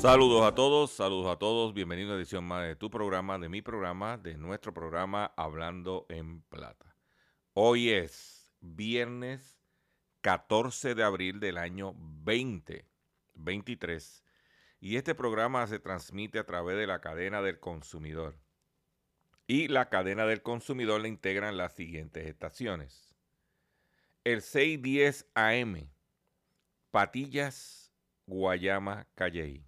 Saludos a todos, saludos a todos, bienvenido a edición más de tu programa, de mi programa, de nuestro programa Hablando en Plata. Hoy es viernes 14 de abril del año 2023 y este programa se transmite a través de la cadena del consumidor. Y la cadena del consumidor le integran las siguientes estaciones. El 610 AM, Patillas, Guayama, Calley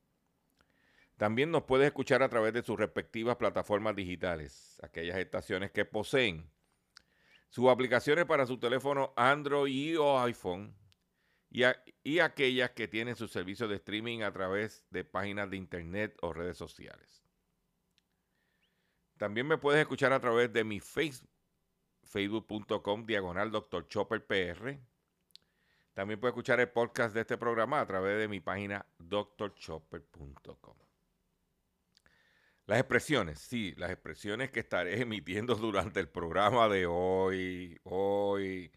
también nos puedes escuchar a través de sus respectivas plataformas digitales, aquellas estaciones que poseen sus aplicaciones para su teléfono Android o iPhone y, aquellas que tienen sus servicios de streaming a través de páginas de internet o redes sociales. También me puedes escuchar a través de mi Facebook, facebook.com diagonal Dr. Chopper PR. También puedes escuchar el podcast de este programa a través de mi página drchopper.com. Las expresiones, sí, las expresiones que estaré emitiendo durante el programa de hoy, hoy,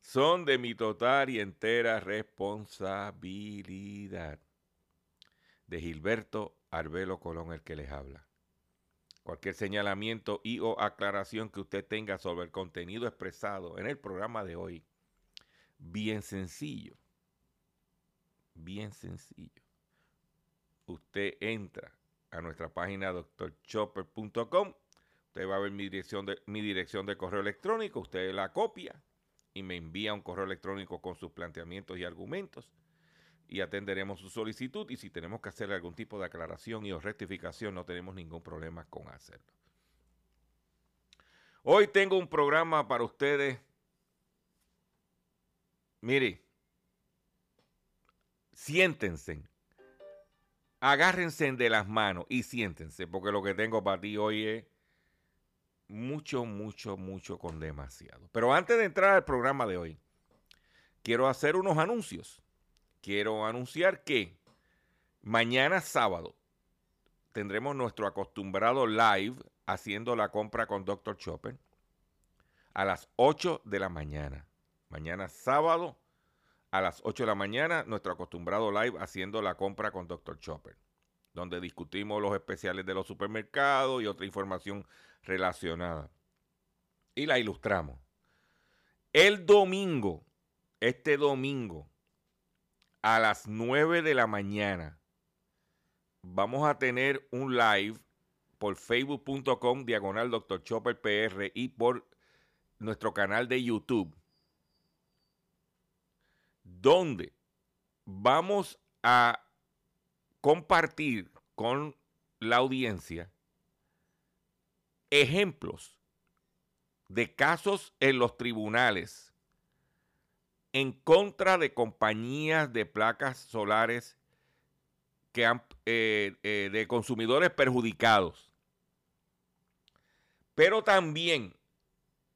son de mi total y entera responsabilidad. De Gilberto Arbelo Colón, el que les habla. Cualquier señalamiento y o aclaración que usted tenga sobre el contenido expresado en el programa de hoy, bien sencillo, bien sencillo. Usted entra a nuestra página doctorchopper.com. Usted va a ver mi dirección, de, mi dirección de correo electrónico, usted la copia y me envía un correo electrónico con sus planteamientos y argumentos y atenderemos su solicitud y si tenemos que hacer algún tipo de aclaración y o rectificación no tenemos ningún problema con hacerlo. Hoy tengo un programa para ustedes. Mire, siéntense agárrense de las manos y siéntense, porque lo que tengo para ti hoy es mucho, mucho, mucho con demasiado. Pero antes de entrar al programa de hoy, quiero hacer unos anuncios. Quiero anunciar que mañana sábado tendremos nuestro acostumbrado live haciendo la compra con Dr. Chopper a las 8 de la mañana. Mañana sábado a las 8 de la mañana, nuestro acostumbrado live haciendo la compra con Dr. Chopper, donde discutimos los especiales de los supermercados y otra información relacionada. Y la ilustramos. El domingo, este domingo, a las 9 de la mañana, vamos a tener un live por facebook.com diagonal Dr. Chopper PR y por nuestro canal de YouTube donde vamos a compartir con la audiencia ejemplos de casos en los tribunales en contra de compañías de placas solares que han, eh, eh, de consumidores perjudicados. Pero también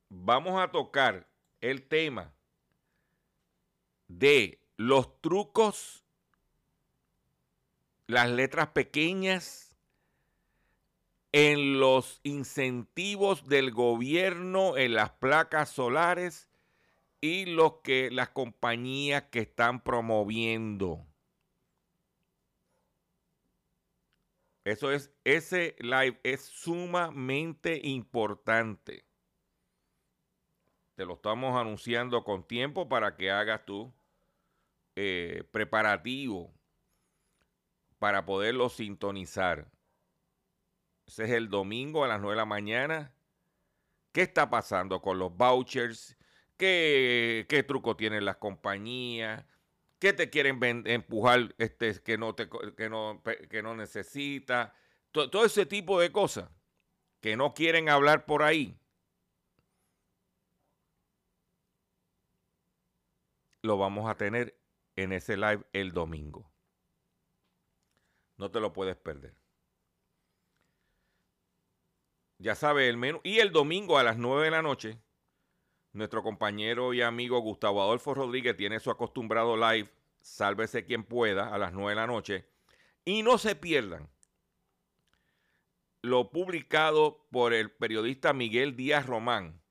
vamos a tocar el tema de los trucos, las letras pequeñas en los incentivos del gobierno en las placas solares y los que las compañías que están promoviendo. Eso es, ese live es sumamente importante. Te lo estamos anunciando con tiempo para que hagas tu eh, preparativo para poderlo sintonizar. Ese es el domingo a las 9 de la mañana. ¿Qué está pasando con los vouchers? qué, truco tienen las compañías, qué te quieren empujar este, que, no te, que, no, que no necesita, todo ese tipo de cosas que no quieren hablar por ahí. Lo vamos a tener en ese live el domingo. No te lo puedes perder. Ya sabes el menú. Y el domingo a las 9 de la noche nuestro compañero y amigo Gustavo Adolfo Rodríguez tiene su acostumbrado live, sálvese quien pueda, a las 9 de la noche. Y no se pierdan lo publicado por el periodista Miguel Díaz Román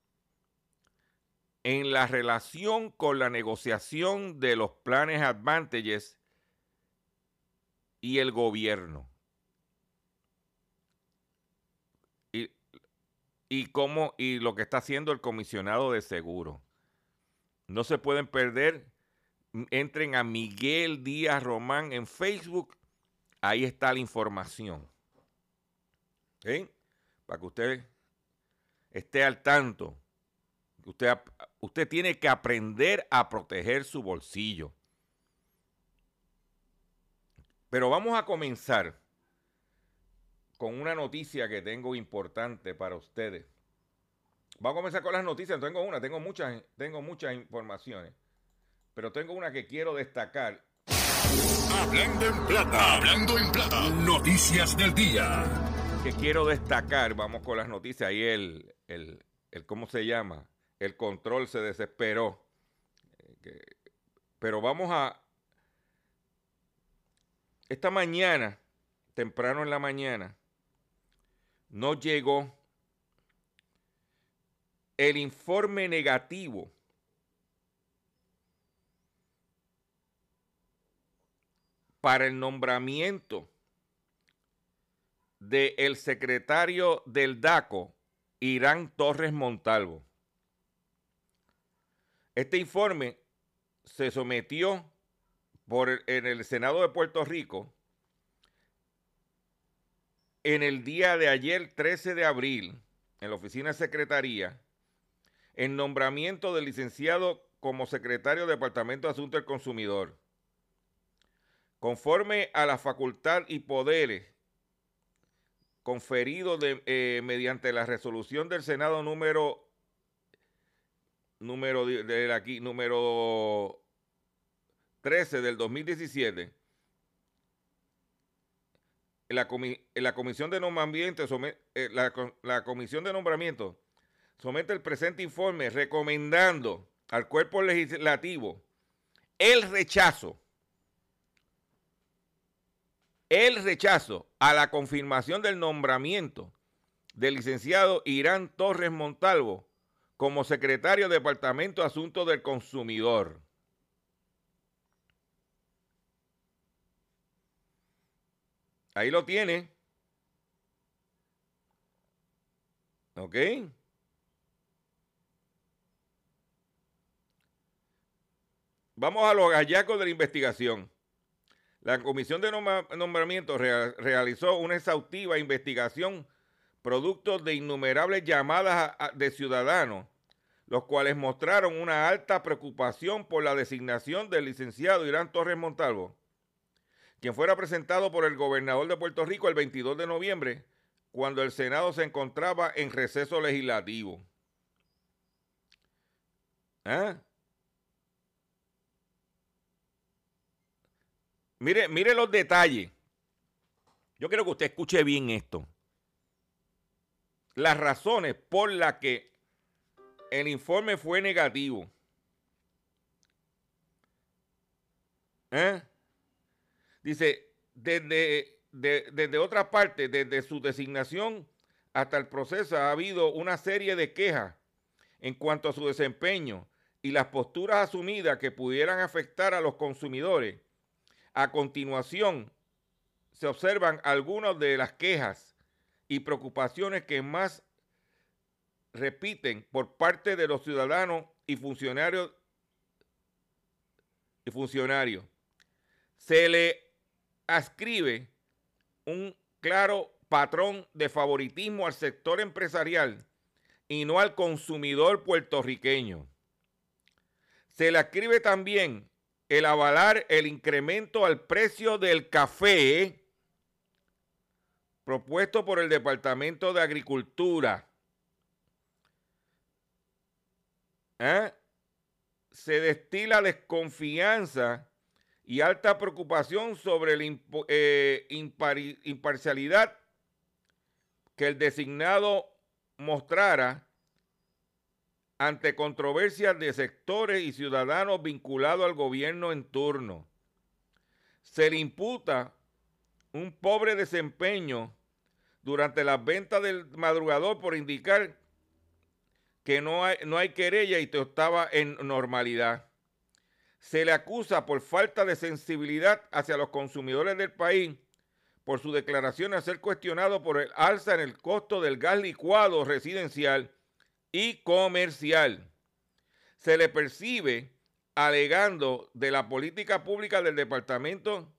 en la relación con la negociación de los planes Advantages y el gobierno. y cómo y lo que está haciendo el comisionado de seguro. No se pueden perder. Entren a Miguel Díaz Román en Facebook. Ahí está la información. Para que usted esté al tanto. Usted, usted tiene que aprender a proteger su bolsillo. Pero vamos a comenzar con una noticia que tengo importante para ustedes. Vamos a comenzar con las noticias. Tengo una, tengo muchas, tengo muchas informaciones. Pero tengo una que quiero destacar. Hablando en plata, hablando en plata, noticias del día. Que quiero destacar, vamos con las noticias. Ahí el, el, el ¿cómo se llama? El control se desesperó. Eh, pero vamos a... Esta mañana, temprano en la mañana, no llegó el informe negativo para el nombramiento del el secretario del DACO, Irán Torres Montalvo. Este informe se sometió por en el Senado de Puerto Rico en el día de ayer, 13 de abril, en la oficina de secretaría, el nombramiento del licenciado como secretario del Departamento de Asuntos del Consumidor. Conforme a la facultad y poderes conferidos eh, mediante la resolución del Senado número número de aquí número 13 del 2017 la, la Comisión de Nombramiento, eh, la, Comisión de Nombramiento somete el presente informe recomendando al cuerpo legislativo el rechazo, el rechazo a la confirmación del nombramiento del licenciado Irán Torres Montalvo como secretario Departamento de Asuntos del Consumidor. Ahí lo tiene. ¿Ok? Vamos a los hallazgos de la investigación. La Comisión de Nombramiento realizó una exhaustiva investigación producto de innumerables llamadas de ciudadanos, los cuales mostraron una alta preocupación por la designación del licenciado Irán Torres Montalvo, quien fuera presentado por el gobernador de Puerto Rico el 22 de noviembre, cuando el Senado se encontraba en receso legislativo. ¿Ah? Mire, mire los detalles. Yo quiero que usted escuche bien esto. Las razones por las que el informe fue negativo. ¿Eh? Dice, desde, desde otra parte, desde su designación hasta el proceso, ha habido una serie de quejas en cuanto a su desempeño y las posturas asumidas que pudieran afectar a los consumidores. A continuación, se observan algunas de las quejas y preocupaciones que más repiten por parte de los ciudadanos y funcionarios y funcionarios. Se le ascribe un claro patrón de favoritismo al sector empresarial y no al consumidor puertorriqueño. Se le ascribe también el avalar el incremento al precio del café propuesto por el Departamento de Agricultura. ¿Eh? Se destila desconfianza y alta preocupación sobre la eh, imparcialidad que el designado mostrara ante controversias de sectores y ciudadanos vinculados al gobierno en turno. Se le imputa un pobre desempeño durante las ventas del madrugador por indicar que no hay, no hay querella y estaba en normalidad. Se le acusa por falta de sensibilidad hacia los consumidores del país por su declaración de ser cuestionado por el alza en el costo del gas licuado residencial y comercial. Se le percibe alegando de la política pública del departamento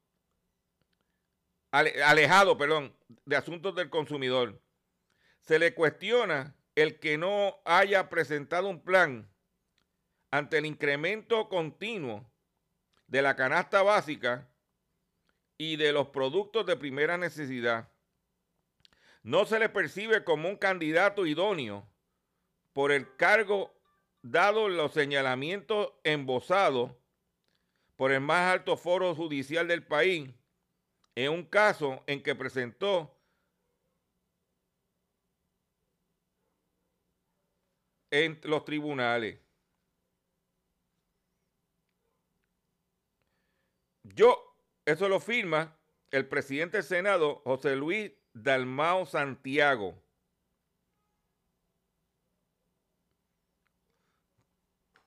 alejado, perdón, de asuntos del consumidor. Se le cuestiona el que no haya presentado un plan ante el incremento continuo de la canasta básica y de los productos de primera necesidad. No se le percibe como un candidato idóneo por el cargo dado los señalamientos embosados por el más alto foro judicial del país en un caso en que presentó en los tribunales. Yo, eso lo firma el presidente del Senado, José Luis Dalmao Santiago.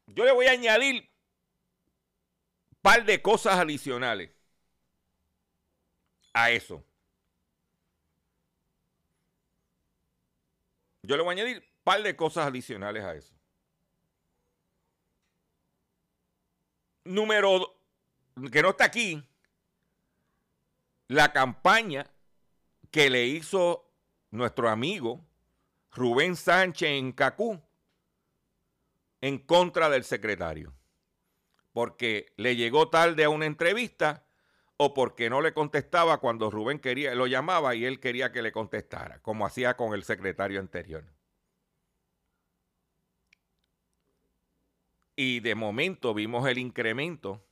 Yo le voy a añadir un par de cosas adicionales a eso. Yo le voy a añadir un par de cosas adicionales a eso. Número que no está aquí, la campaña que le hizo nuestro amigo Rubén Sánchez en Cacú en contra del secretario. Porque le llegó tarde a una entrevista o porque no le contestaba cuando Rubén quería, lo llamaba y él quería que le contestara, como hacía con el secretario anterior. Y de momento vimos el incremento.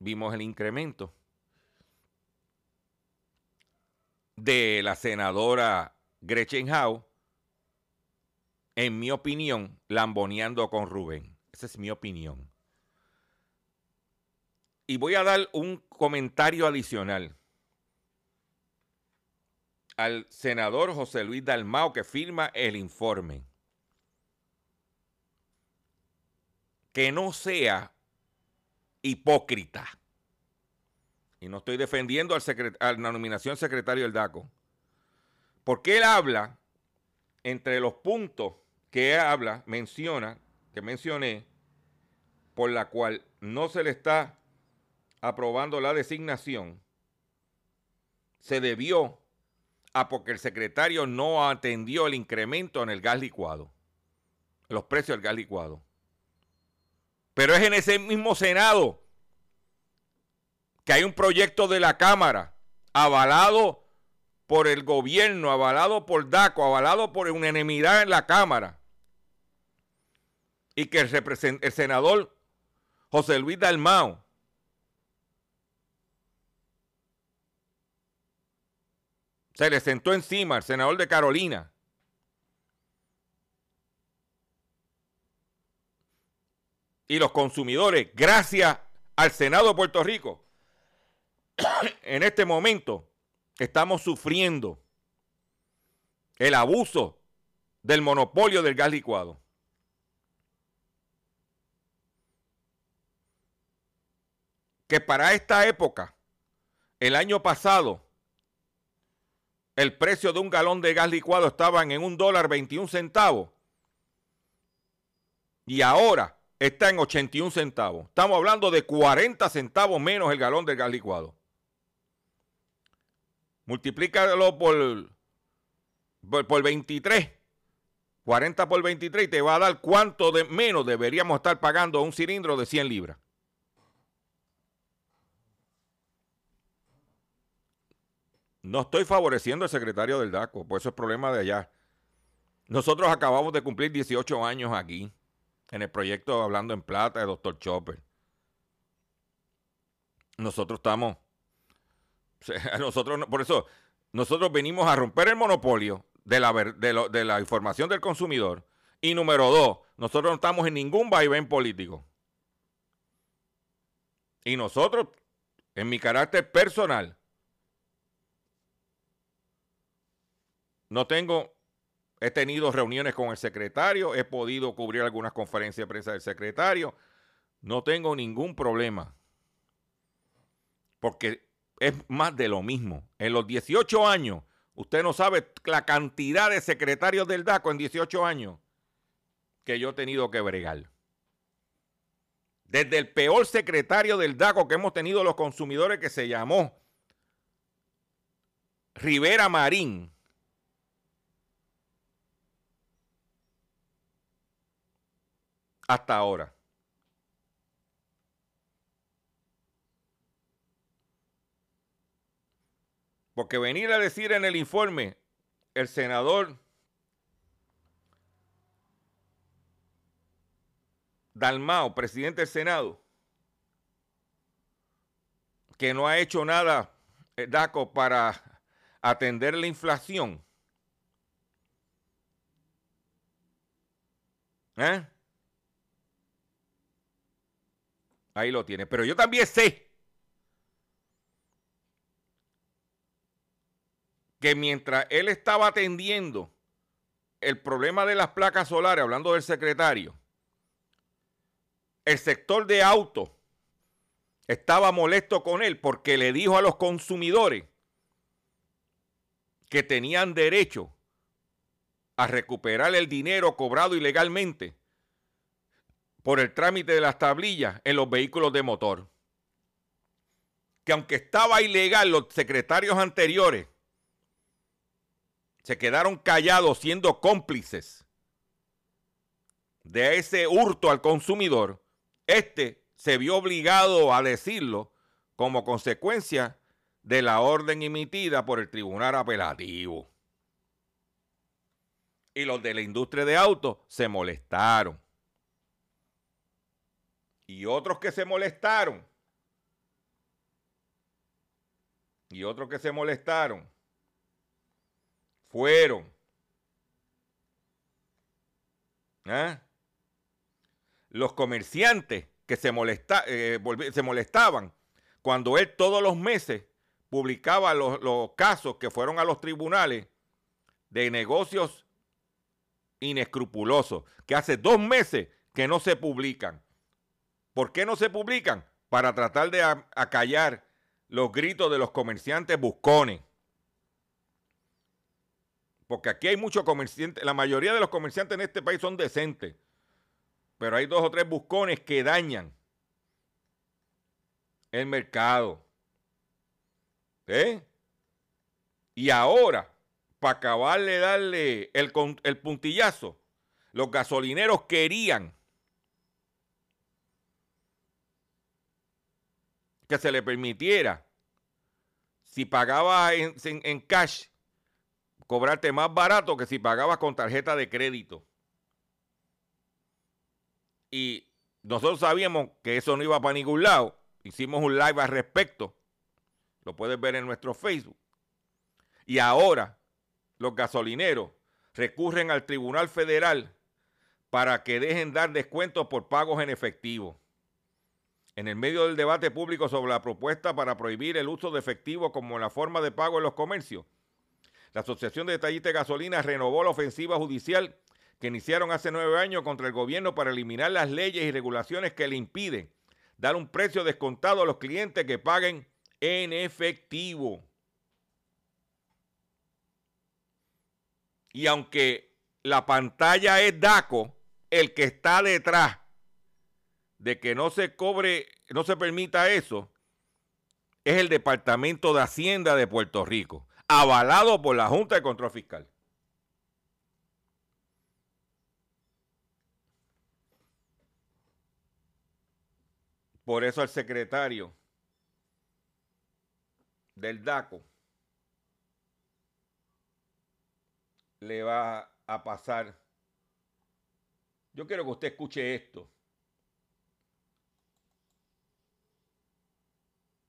Vimos el incremento de la senadora Gretchen Howe, en mi opinión, lamboneando con Rubén. Esa es mi opinión. Y voy a dar un comentario adicional al senador José Luis Dalmao que firma el informe. Que no sea hipócrita. Y no estoy defendiendo a la nominación secretario del DACO. Porque él habla, entre los puntos que habla, menciona, que mencioné, por la cual no se le está aprobando la designación se debió a porque el secretario no atendió el incremento en el gas licuado, los precios del gas licuado. Pero es en ese mismo Senado que hay un proyecto de la Cámara avalado por el gobierno, avalado por DACO, avalado por unanimidad en la Cámara, y que el, el senador José Luis Dalmao. Se le sentó encima al senador de Carolina. Y los consumidores, gracias al Senado de Puerto Rico, en este momento estamos sufriendo el abuso del monopolio del gas licuado. Que para esta época, el año pasado, el precio de un galón de gas licuado estaba en un dólar 21 centavos. Y ahora está en 81 centavos. Estamos hablando de 40 centavos menos el galón de gas licuado. Multiplícalo por por, 23, 40 por 23 y te va a dar cuánto de menos deberíamos estar pagando un cilindro de 100 libras. No estoy favoreciendo al secretario del DACO, por eso es problema de allá. Nosotros acabamos de cumplir 18 años aquí, en el proyecto Hablando en Plata de Dr. Chopper. Nosotros estamos, nosotros, por eso, nosotros venimos a romper el monopolio de la, de, la información del consumidor. Y número dos, nosotros no estamos en ningún vaivén político. Y nosotros, en mi carácter personal, no tengo, he tenido reuniones con el secretario, he podido cubrir algunas conferencias de prensa del secretario, no tengo ningún problema. Porque es más de lo mismo. En los 18 años, usted no sabe la cantidad de secretarios del DACO en 18 años que yo he tenido que bregar. Desde el peor secretario del DACO que hemos tenido los consumidores que se llamó Rivera Marín. Hasta ahora. Porque venir a decir en el informe el senador Dalmao, presidente del Senado, que no ha hecho nada, eh, DACO, para atender la inflación. ¿Eh? Ahí lo tiene. Pero yo también sé que mientras él estaba atendiendo el problema de las placas solares, hablando del secretario, el sector de autos estaba molesto con él porque le dijo a los consumidores que tenían derecho a recuperar el dinero cobrado ilegalmente por el trámite de las tablillas en los vehículos de motor. Que aunque estaba ilegal, los secretarios anteriores se quedaron callados siendo cómplices de ese hurto al consumidor, este se vio obligado a decirlo como consecuencia de la orden emitida por el tribunal apelativo. Y los de la industria de autos se molestaron. Y otros que se molestaron. Y otros que se molestaron fueron ¿ah? los comerciantes que se, molesta, eh, se molestaban cuando él todos los meses publicaba los, los casos que fueron a los tribunales de negocios inescrupulosos, que hace dos meses que no se publican. ¿Por qué no se publican? Para tratar de acallar los gritos de los comerciantes buscones. Porque aquí hay muchos comerciantes, la mayoría de los comerciantes en este país son decentes, pero hay dos o tres buscones que dañan el mercado. ¿Eh? Y ahora, para acabar de darle el, el puntillazo, los gasolineros querían que se le permitiera, si pagaba en, en cash, cobrarte más barato que si pagabas con tarjeta de crédito. Y nosotros sabíamos que eso no iba para ningún lado. Hicimos un live al respecto. Lo puedes ver en nuestro Facebook. Y ahora los gasolineros recurren al Tribunal Federal para que dejen dar descuentos por pagos en efectivo. En el medio del debate público sobre la propuesta para prohibir el uso de efectivo como la forma de pago en los comercios, la Asociación de Detallistas de Gasolina renovó la ofensiva judicial que iniciaron hace nueve años contra el gobierno para eliminar las leyes y regulaciones que le impiden dar un precio descontado a los clientes que paguen en efectivo. Y aunque la pantalla es DACO, el que está detrás de que no se cobre, no se permita eso, es el Departamento de Hacienda de Puerto Rico, avalado por la Junta de Control Fiscal. Por eso el secretario del DACO le va a pasar. Yo quiero que usted escuche esto.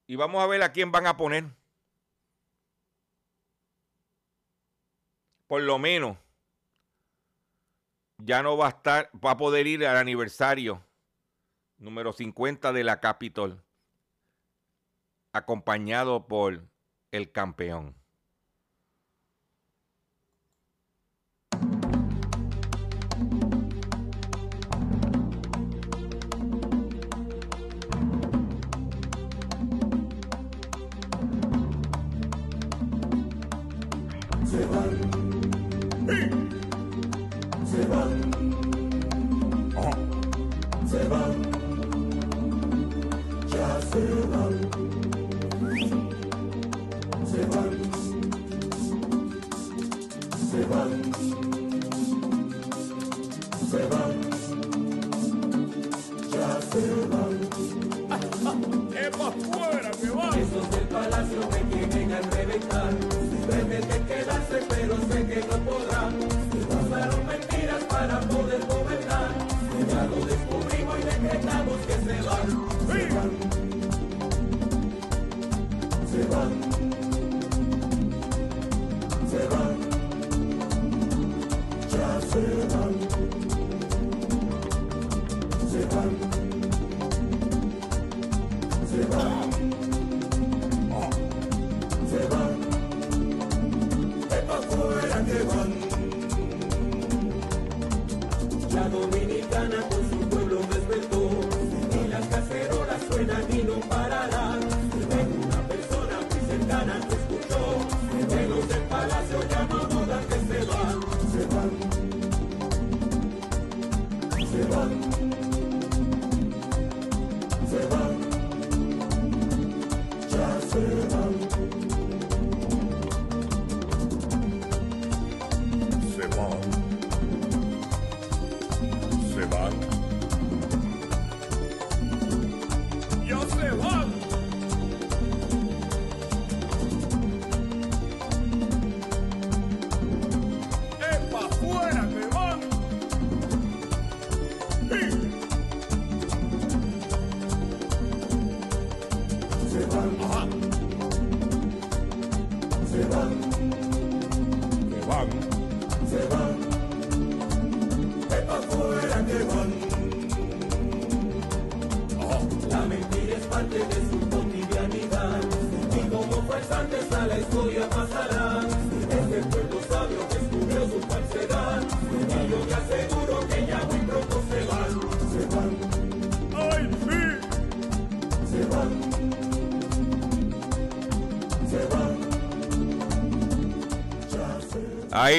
Y vamos a ver a quién van a poner. Por lo menos ya no va a estar, va a poder ir al aniversario número 50 de la Capitol, acompañado por el campeón.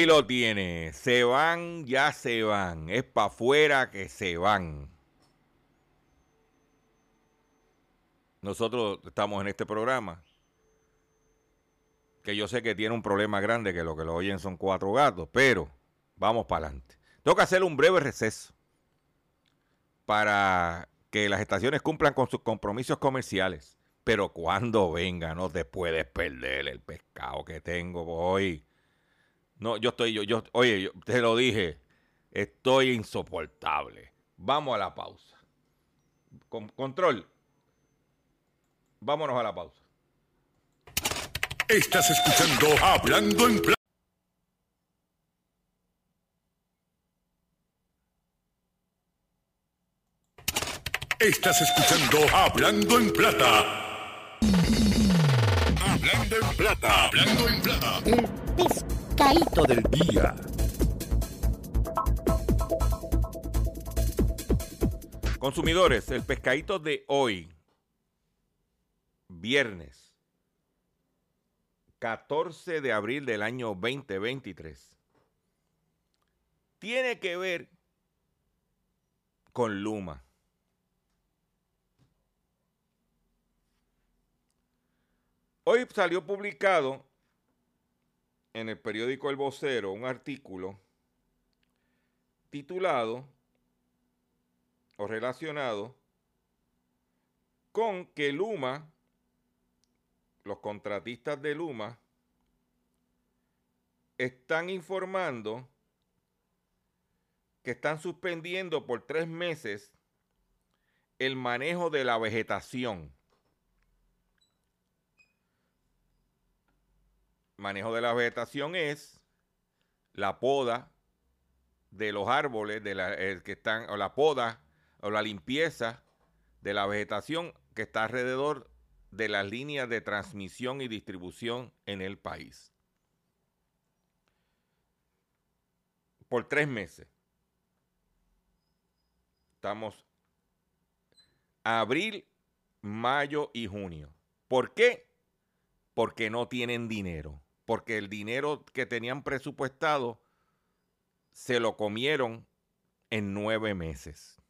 Lo tiene. Se van, ya se van. Es para afuera que se van. Nosotros estamos en este programa. Que yo sé que tiene un problema grande, que lo que lo oyen son cuatro gatos, pero vamos para adelante. Tengo que hacer un breve receso para que las estaciones cumplan con sus compromisos comerciales. Pero cuando venga, no te puedes perder el pescado que tengo hoy. No, yo estoy, yo, yo, oye, yo te lo dije, estoy insoportable. Vamos a la pausa. Con- control. Vámonos a la pausa. Estás escuchando Hablando en Plata. Estás escuchando Hablando en Plata. Hablando en Plata. Hablando en Plata. El pescadito del día. Consumidores, el pescadito de hoy, viernes 14 de abril del año 2023, tiene que ver con Luma. Hoy salió publicado en el periódico El Vocero un artículo titulado o relacionado con que Luma, los contratistas de Luma, están informando que están suspendiendo por tres meses el manejo de la vegetación. Manejo de la vegetación es la poda de los árboles de la, eh, que están, o la poda o la limpieza de la vegetación que está alrededor de las líneas de transmisión y distribución en el país. Por tres meses. Estamos abril, mayo y junio. ¿Por qué? Porque no tienen dinero. Porque el dinero que tenían presupuestado se lo comieron en nueve meses.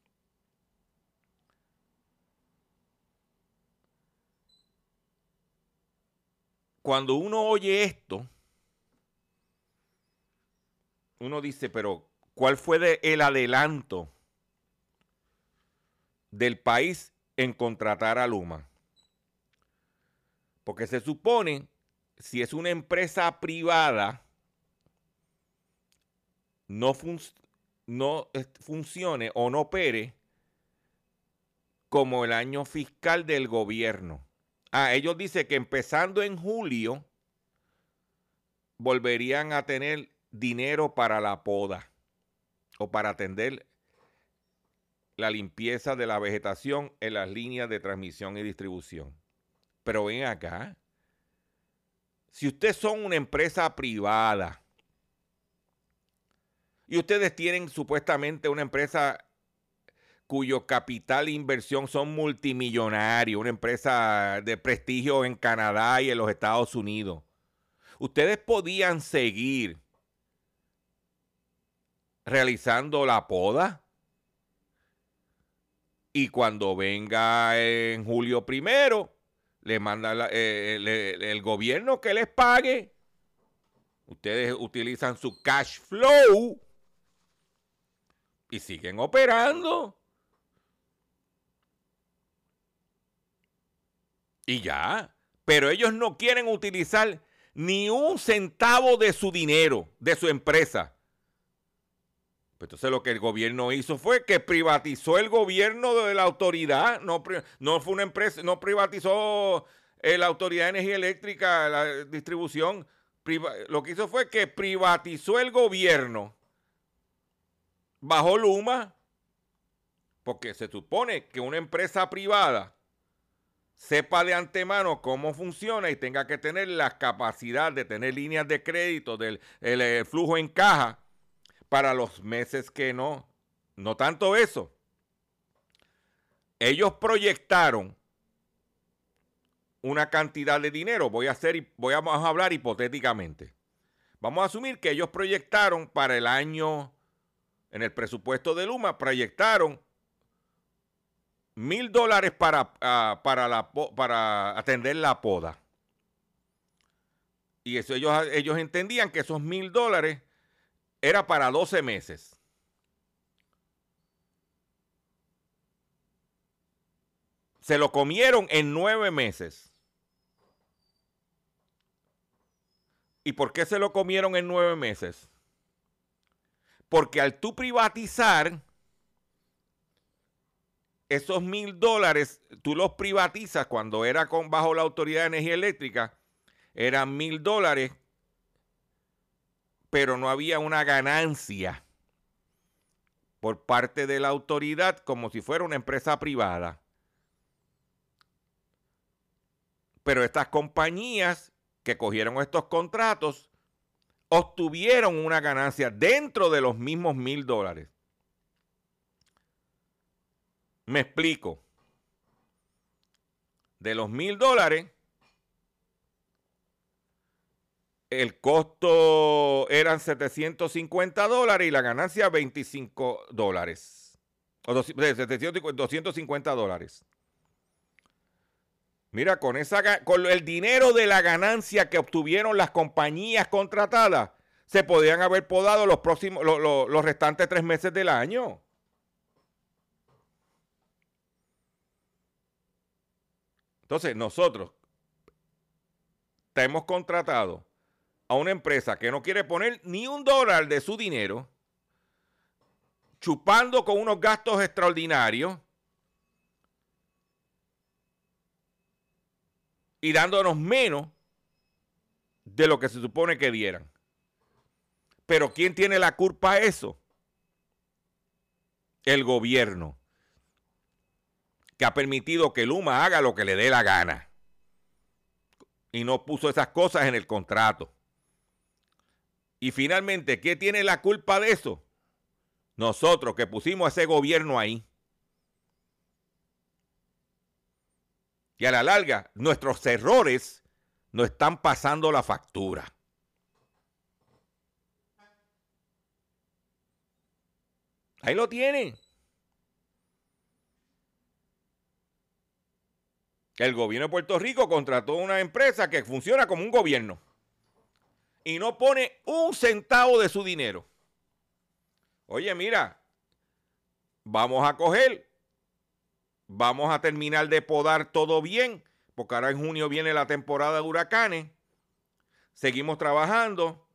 Cuando uno oye esto, uno dice, pero ¿cuál fue el adelanto del país en contratar a Luma? Porque se supone, si es una empresa privada, no, eh, funcione o no opere como el año fiscal del gobierno. Ah, ellos dicen que empezando en julio volverían a tener dinero para la poda o para atender la limpieza de la vegetación en las líneas de transmisión y distribución. Pero ven acá, si ustedes son una empresa privada y ustedes tienen supuestamente una empresa cuyo capital e inversión son multimillonarios, una empresa de prestigio en Canadá y en los Estados Unidos. Ustedes podían seguir realizando la poda y cuando venga en julio primero, le manda eh, le- el gobierno que les pague. Ustedes utilizan su cash flow y siguen operando. Y ya. Pero ellos no quieren utilizar ni un centavo de su dinero, de su empresa. Pues Entonces lo que el gobierno hizo fue que privatizó el gobierno de la autoridad. No, no fue una empresa, no privatizó eh, la autoridad de energía eléctrica, la distribución. Lo que hizo fue que privatizó el gobierno bajo Luma, porque se supone que una empresa privada sepa de antemano cómo funciona y tenga que tener la capacidad de tener líneas de crédito del el, eh, flujo en caja para los meses que no. No tanto eso. Ellos proyectaron una cantidad de dinero. Voy a hacer, voy a, a hablar hipotéticamente. Vamos a asumir que ellos proyectaron para el año, en el presupuesto de Luma, proyectaron mil dólares para, ah, para, la, para atender la poda. Y eso ellos, ellos entendían que esos mil dólares era para 12 meses. Se lo comieron en nueve meses. ¿Y por qué se lo comieron en nueve meses? Porque al tú privatizar, esos mil dólares tú los privatizas cuando era con, bajo la Autoridad de Energía Eléctrica, eran mil dólares, pero no había una ganancia por parte de la autoridad como si fuera una empresa privada. Pero estas compañías que cogieron estos contratos obtuvieron una ganancia dentro de los mismos mil dólares. Me explico. De los mil dólares, el costo eran 750 dólares y la ganancia 25 dólares. O 250 dólares. Mira, con, esa, con el dinero de la ganancia que obtuvieron las compañías contratadas, se podían haber podado los próximos, los, los restantes tres meses del año. Entonces, nosotros te hemos contratado a una empresa que no quiere poner ni un dólar de su dinero, chupando con unos gastos extraordinarios y dándonos menos de lo que se supone que dieran. Pero ¿quién tiene la culpa de eso? El gobierno que ha permitido que Luma haga lo que le dé la gana. Y no puso esas cosas en el contrato. Y finalmente, ¿qué tiene la culpa de eso? Nosotros que pusimos a ese gobierno ahí. Y a la larga, nuestros errores no están pasando la factura. Ahí lo tienen. El gobierno de Puerto Rico contrató una empresa que funciona como un gobierno y no pone un centavo de su dinero. Oye, mira, vamos a coger, vamos a terminar de podar todo bien, porque ahora en junio viene la temporada de huracanes. Seguimos trabajando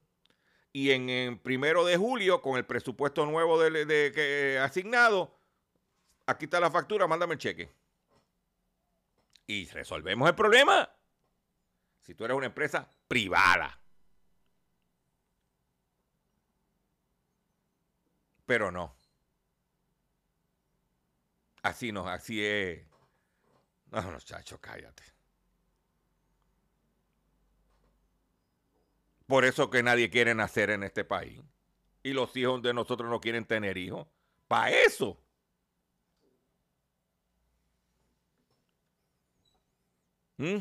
y en, el primero de julio, con el presupuesto nuevo de, que, asignado, aquí está la factura, mándame el cheque y resolvemos el problema. Si tú eres una empresa privada. Pero no. Así no, así es. No, muchachos, cállate. Por eso que nadie quiere nacer en este país. Y los hijos de nosotros no quieren tener hijos. Para eso. ¿Mm?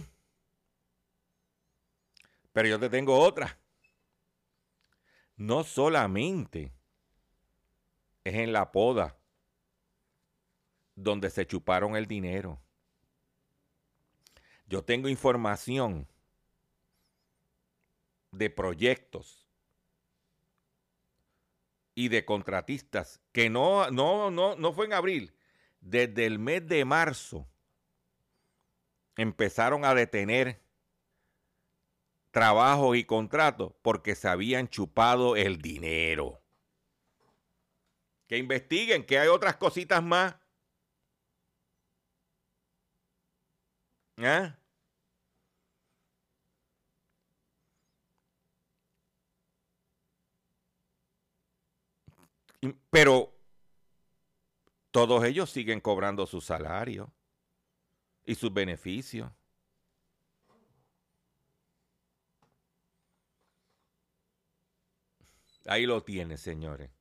Pero yo te tengo otra. No solamente es en la poda donde se chuparon el dinero. Yo tengo información de proyectos y de contratistas que no, no, no, no fue en abril, desde el mes de marzo empezaron a detener trabajos y contratos porque se habían chupado el dinero. Que investiguen, que hay otras cositas más. ¿Ah? Pero todos ellos siguen cobrando su salario y sus beneficios. Ahí lo tiene, señores.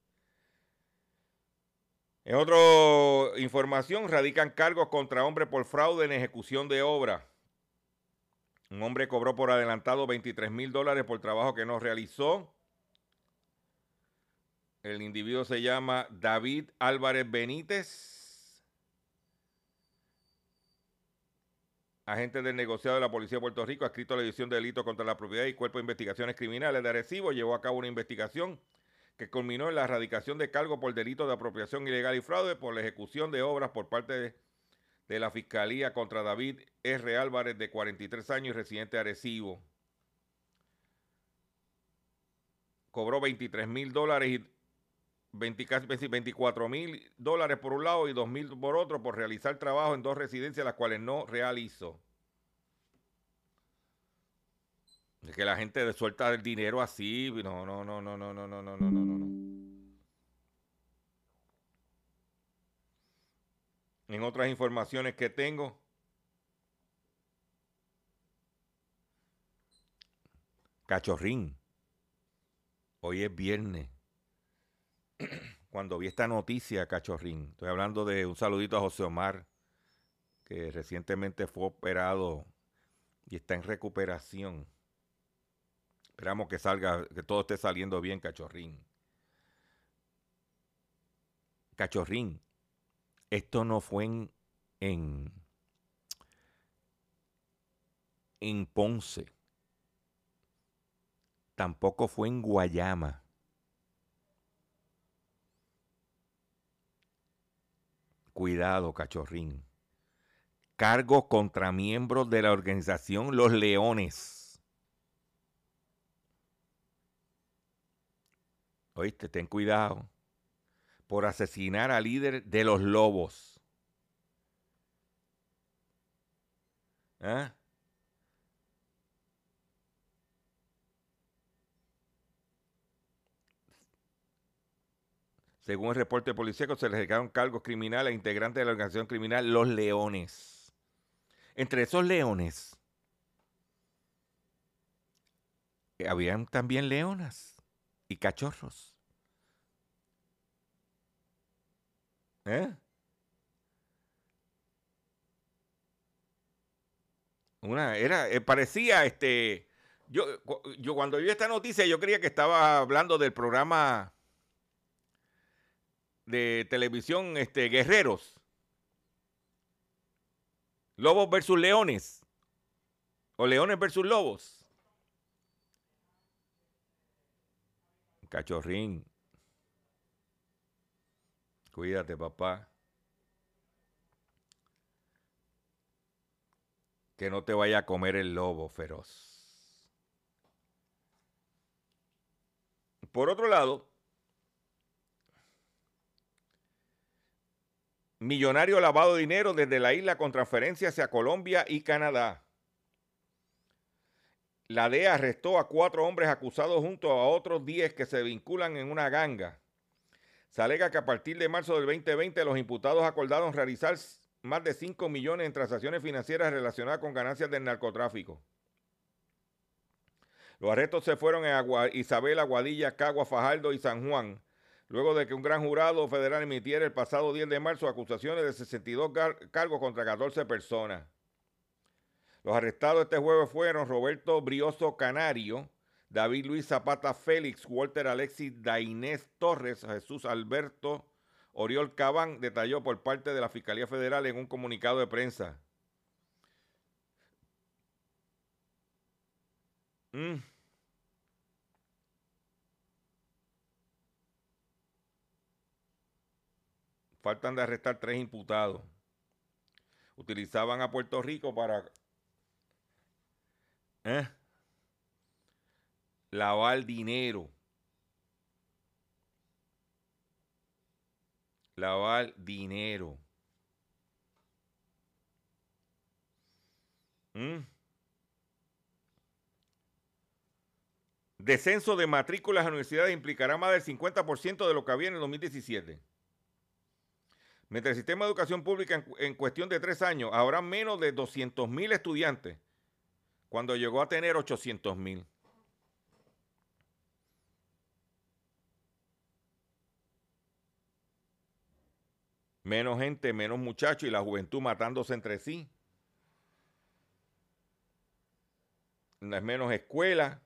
En otra información, radican cargos contra hombre por fraude en ejecución de obra. Un hombre cobró por adelantado 23 mil dólares por trabajo que no realizó. El individuo se llama David Álvarez Benítez. agente del negociado de la Policía de Puerto Rico, escrito a la edición de delito contra la propiedad y cuerpo de investigaciones criminales de Arecibo, llevó a cabo una investigación que culminó en la erradicación de cargo por delito de apropiación ilegal y fraude por la ejecución de obras por parte de, la Fiscalía contra David R. Álvarez, de 43 años y residente de Arecibo. Cobró 23 mil dólares 20 casi 24 mil dólares por un lado y 2 mil por otro por realizar trabajo en dos residencias las cuales no realizó. Es que la gente suelta el dinero así, no, no, no, no, no, no, no, no, no, no, no. En otras informaciones que tengo, Cachorrín. Hoy es viernes. Cuando vi esta noticia, Cachorrín, estoy hablando de un saludito a José Omar, que recientemente fue operado y está en recuperación. Esperamos que salga, que todo esté saliendo bien, Cachorrín. Cachorrín, esto no fue en, en, en Ponce tampoco fue en Guayama. Cuidado, cachorrín. Cargo contra miembros de la organización Los Leones. Oíste, ten cuidado. Por asesinar al líder de los lobos. ¿Ah? Según el reporte policíaco, se le dedicaron cargos criminales a integrantes de la organización criminal Los Leones. Entre esos leones, eh, habían también leonas y cachorros. ¿Eh? Una, era, eh, parecía, este, yo, yo cuando vi esta noticia, yo creía que estaba hablando del programa de televisión este, Guerreros. Lobos versus leones. O leones versus lobos. Cachorrín. Cuídate, papá. Que no te vaya a comer el lobo feroz. Por otro lado, Millonario lavado de dinero desde la isla con transferencia hacia Colombia y Canadá. La DEA arrestó a cuatro hombres acusados junto a otros diez que se vinculan en una ganga. Se alega que a partir de marzo del 2020 los imputados acordaron realizar más de 5 millones en transacciones financieras relacionadas con ganancias del narcotráfico. Los arrestos se fueron en Isabel, Aguadilla, Cagua, Fajardo y San Juan luego de que un gran jurado federal emitiera el pasado 10 de marzo acusaciones de 62 cargos contra 14 personas. Los arrestados este jueves fueron Roberto Brioso Canario, David Luis Zapata Félix, Walter Alexis Dainés Torres, Jesús Alberto Oriol Cabán, detalló por parte de la Fiscalía Federal en un comunicado de prensa. Mm. Faltan de arrestar tres imputados. Utilizaban a Puerto Rico para ¿eh? lavar dinero. Lavar dinero. ¿Mm? Descenso de matrículas a universidades implicará más del 50% de lo que había en el 2017. Mientras el sistema de educación pública en, cuestión de tres años habrá menos de 200 mil estudiantes, cuando llegó a tener 800 mil. Menos gente, menos muchachos y la juventud matándose entre sí. Menos escuelas,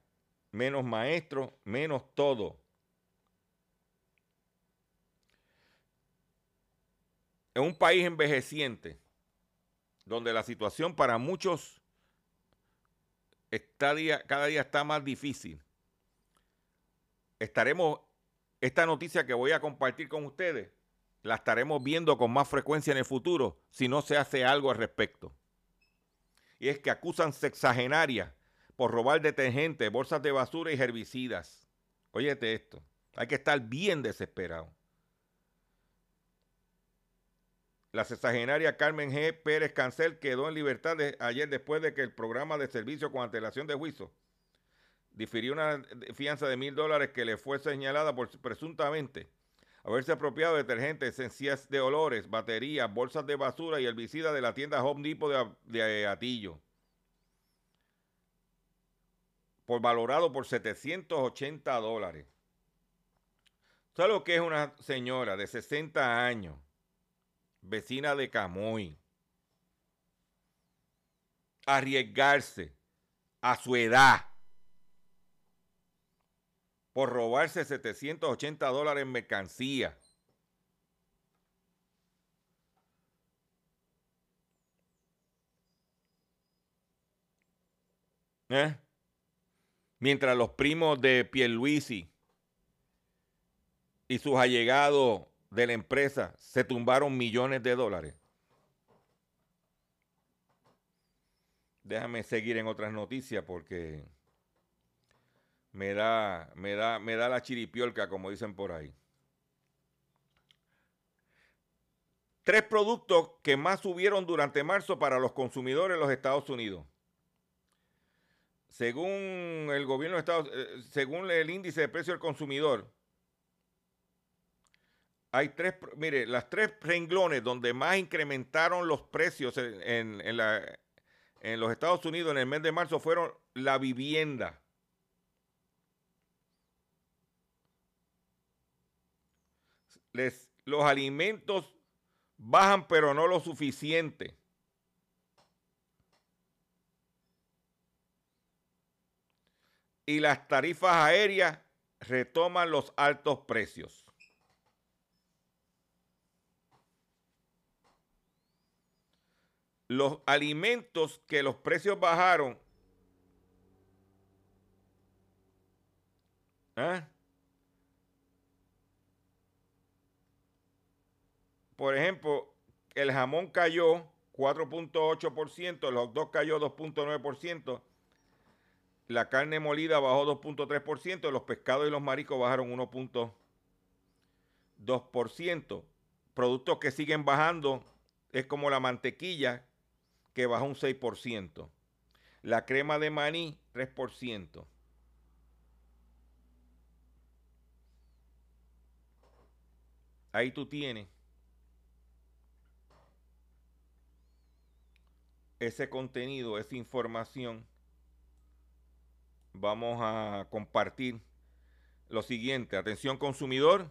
menos maestros, menos todo. en un país envejeciente, donde la situación para muchos cada día está más difícil, estaremos, esta noticia que voy a compartir con ustedes, la estaremos viendo con más frecuencia en el futuro si no se hace algo al respecto. Y es que acusan sexagenarias por robar detergentes, bolsas de basura y herbicidas. Óyete esto, hay que estar bien desesperado. La sexagenaria Carmen G. Pérez Cancel quedó en libertad de- ayer después de que el programa de servicio con antelación de juicio difirió una fianza de mil dólares que le fue señalada por presuntamente haberse apropiado de detergentes, esencias de olores, baterías, bolsas de basura y herbicida de la tienda Home Depot de, de Atillo. Por valorado por 780 dólares. ¿Sabes lo que es una señora de 60 años, vecina de Camoy? Arriesgarse a su edad por robarse 780 dólares en mercancía. ¿Eh? Mientras los primos de Pierluisi y sus allegados de la empresa se tumbaron millones de dólares. Déjame seguir en otras noticias porque me da, me da, me da la chiripiolca, como dicen por ahí. Tres productos que más subieron durante marzo para los consumidores en los Estados Unidos. Según el gobierno de Estados eh, según el índice de precio del consumidor, hay tres, mire, las tres renglones donde más incrementaron los precios en, en los Estados Unidos en el mes de marzo fueron la vivienda. Les, los alimentos bajan, pero no lo suficiente. Y las tarifas aéreas retoman los altos precios. Los alimentos que los precios bajaron. ¿ah? por ejemplo, el jamón cayó 4.8%, el hot dog cayó 2.9%, la carne molida bajó 2.3%, los pescados y los mariscos bajaron 1.2%. Productos que siguen bajando es como la mantequilla, que bajó un 6%. La crema de maní, 3%. Ahí tú tienes ese contenido, esa información, vamos a compartir lo siguiente. Atención consumidor.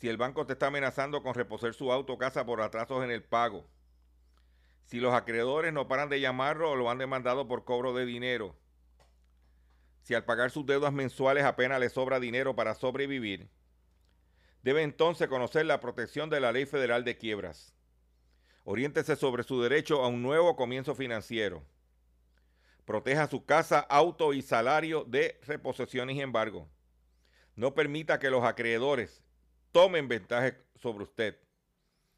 Si el banco te está amenazando con reposer su auto o casa por atrasos en el pago. Si los acreedores no paran de llamarlo o lo han demandado por cobro de dinero. Si al pagar sus deudas mensuales apenas le sobra dinero para sobrevivir. Debe entonces conocer la protección de la Ley Federal de Quiebras. Oriéntese sobre su derecho a un nuevo comienzo financiero. Proteja su casa, auto y salario de reposiciones y embargo. No permita que los acreedores tomen ventaja sobre usted.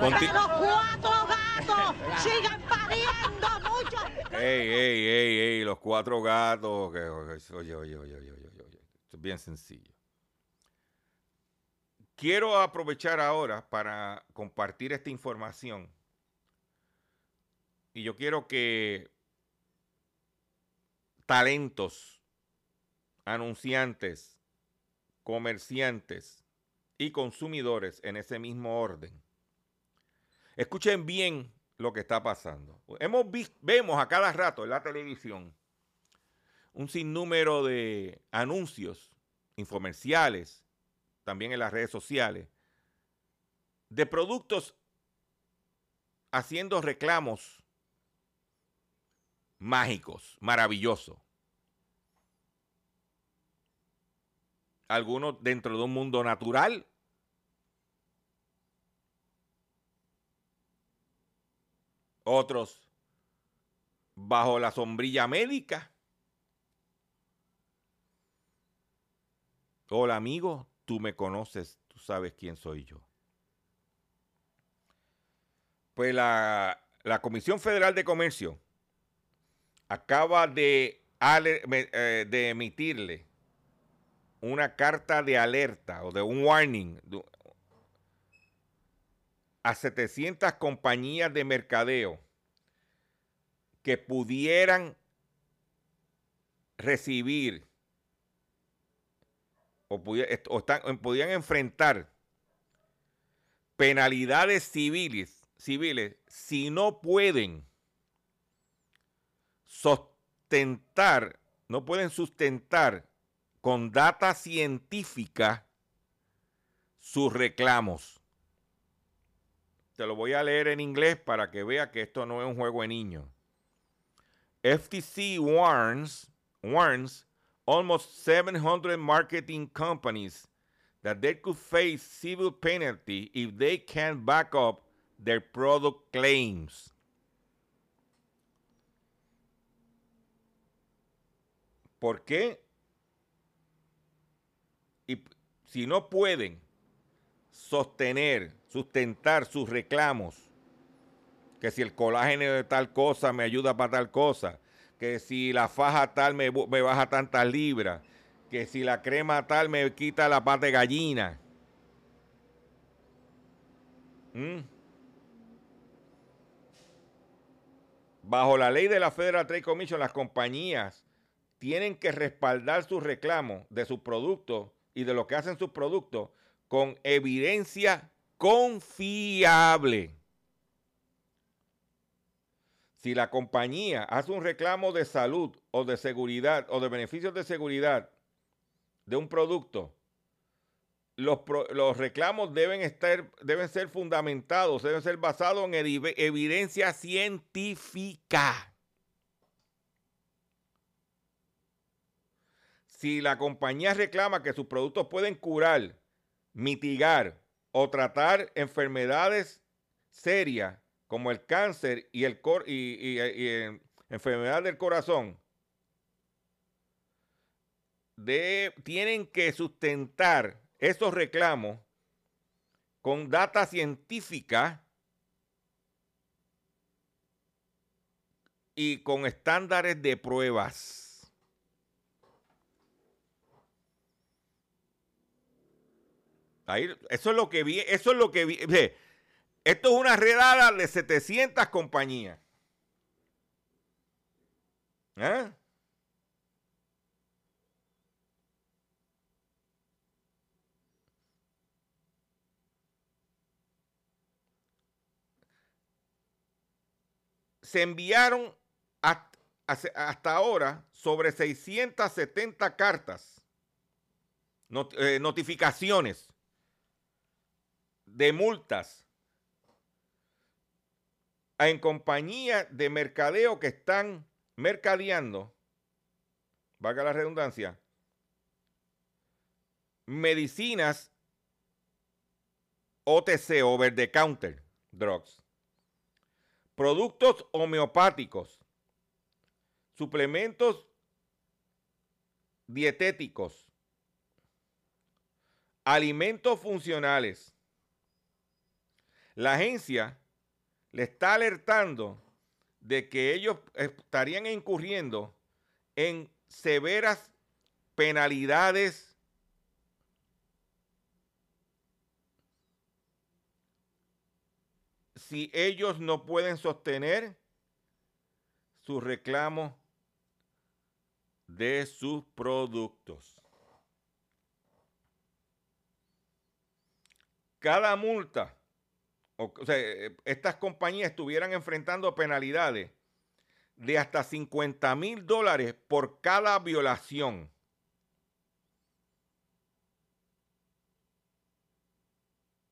Conti- ¡Que los cuatro gatos sigan pariendo mucho! ey, ey, ey, ey, los cuatro gatos. oye, oye, oye, oye, oye, oye. Esto es bien sencillo. Quiero aprovechar ahora para compartir esta información. Y yo quiero que talentos, anunciantes, comerciantes y consumidores en ese mismo orden Escuchen bien lo que está pasando. Hemos vis- vemos a cada rato en la televisión un sinnúmero de anuncios infomerciales, también en las redes sociales, de productos haciendo reclamos mágicos, maravillosos. Algunos dentro de un mundo natural. Otros bajo la sombrilla médica. Hola amigo, tú me conoces, tú sabes quién soy yo. Pues la, la Comisión Federal de Comercio acaba de, eh, de emitirle una carta de alerta o de un warning a 700 compañías de mercadeo que pudieran recibir o, podían enfrentar penalidades civiles, civiles si no pueden sustentar, no pueden sustentar con data científica sus reclamos. Te lo voy a leer en inglés para que vea que esto no es un juego de niños. FTC warns, warns almost 700 marketing companies that they could face civil penalty if they can't back up their product claims. ¿Por qué? Y si no pueden sostener, sustentar sus reclamos, que si el colágeno de tal cosa me ayuda para tal cosa, que si la faja tal me, baja tantas libras, que si la crema tal me quita la pata de gallina. ¿Mm? Bajo la ley de la Federal Trade Commission, las compañías tienen que respaldar sus reclamos de sus productos y de lo que hacen sus productos con evidencia confiable. Si la compañía hace un reclamo de salud o de seguridad o de beneficios de seguridad de un producto, los, reclamos deben, estar, deben ser fundamentados, deben ser basados en evidencia científica. Si la compañía reclama que sus productos pueden curar, mitigar o tratar enfermedades serias como el cáncer y, el y, y, enfermedad del corazón, tienen que sustentar esos reclamos con data científica y con estándares de pruebas. Eso es lo que vi, eso es lo que vi. Esto es una redada de 700 compañías. ¿Eh? Se enviaron hasta, ahora sobre 670 cartas, eh, notificaciones de multas en compañías de mercadeo que están mercadeando, valga la redundancia, medicinas OTC, over the counter drugs, productos homeopáticos, suplementos dietéticos, alimentos funcionales. La agencia le está alertando de que ellos estarían incurriendo en severas penalidades si ellos no pueden sostener su reclamo de sus productos. Cada multa o, sea, eh, estas compañías estuvieran enfrentando penalidades de hasta 50 mil dólares por cada violación.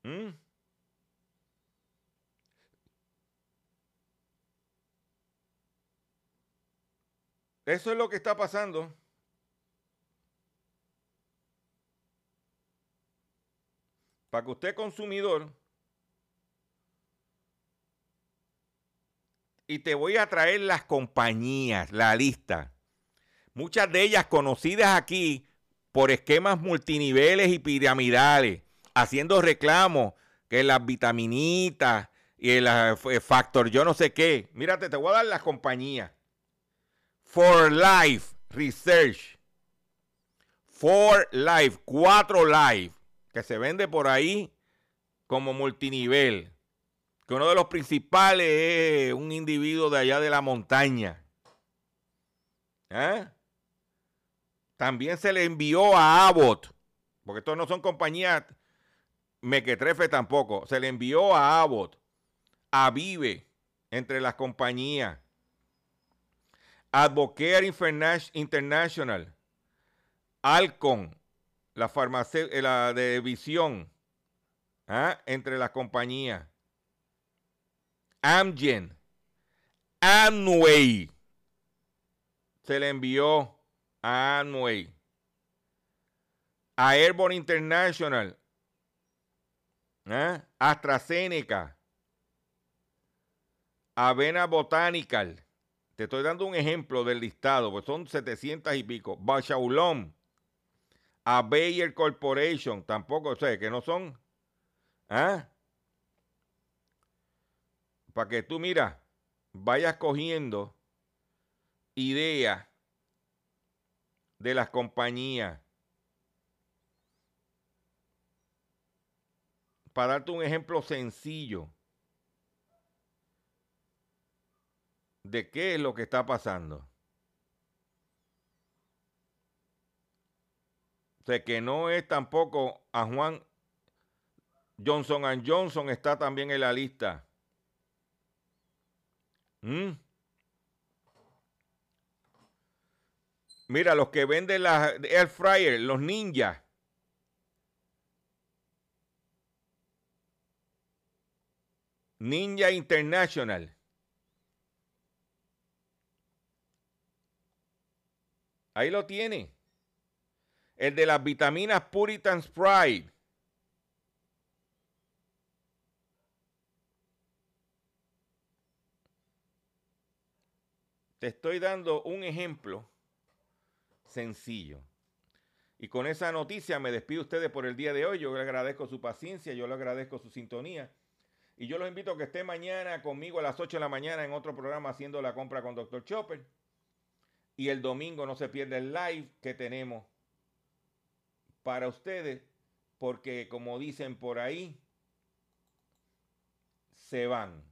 ¿Mm? Eso es lo que está pasando. Para que usted consumidor y te voy a traer las compañías, la lista. Muchas de ellas conocidas aquí por esquemas multiniveles y piramidales, haciendo reclamos que las vitaminitas y el eh, factor yo no sé qué. Mírate, te voy a dar las compañías. For Life Research. For Life, 4 Life, que se vende por ahí como multinivel. Que uno de los principales es un individuo de allá de la montaña. ¿Eh? También se le envió a Abbott, porque estos no son compañías mequetrefe tampoco. Se le envió a Abbott, a Vive, entre las compañías. Advocare International, Alcon, la eh, la de Visión, ¿ah? entre las compañías. Amgen, Amway, se le envió a Amway, a Airborne International, ¿ah? AstraZeneca, Avena Botanical, te estoy dando un ejemplo del listado, pues son 700 y pico. Bachaulom, a Bayer Corporation, tampoco sé, que no son. ¿Ah? Para que tú, mira, vayas cogiendo ideas de las compañías. Para darte un ejemplo sencillo. de qué es lo que está pasando. O sea, que no es tampoco a Juan Johnson Johnson está también en la lista. ¿Mm? Mira, los que venden la air fryer, los ninjas. Ninja International. Ahí lo tiene. El de las vitaminas Puritan Sprite. Te estoy dando un ejemplo sencillo. Y con esa noticia me despido ustedes por el día de hoy. Yo le agradezco su paciencia, yo le agradezco su sintonía. Y yo los invito a que esté mañana conmigo a las 8 de la mañana en otro programa haciendo la compra con Dr. Chopper. Y el domingo no se pierde el live que tenemos para ustedes, porque como dicen por ahí, se van.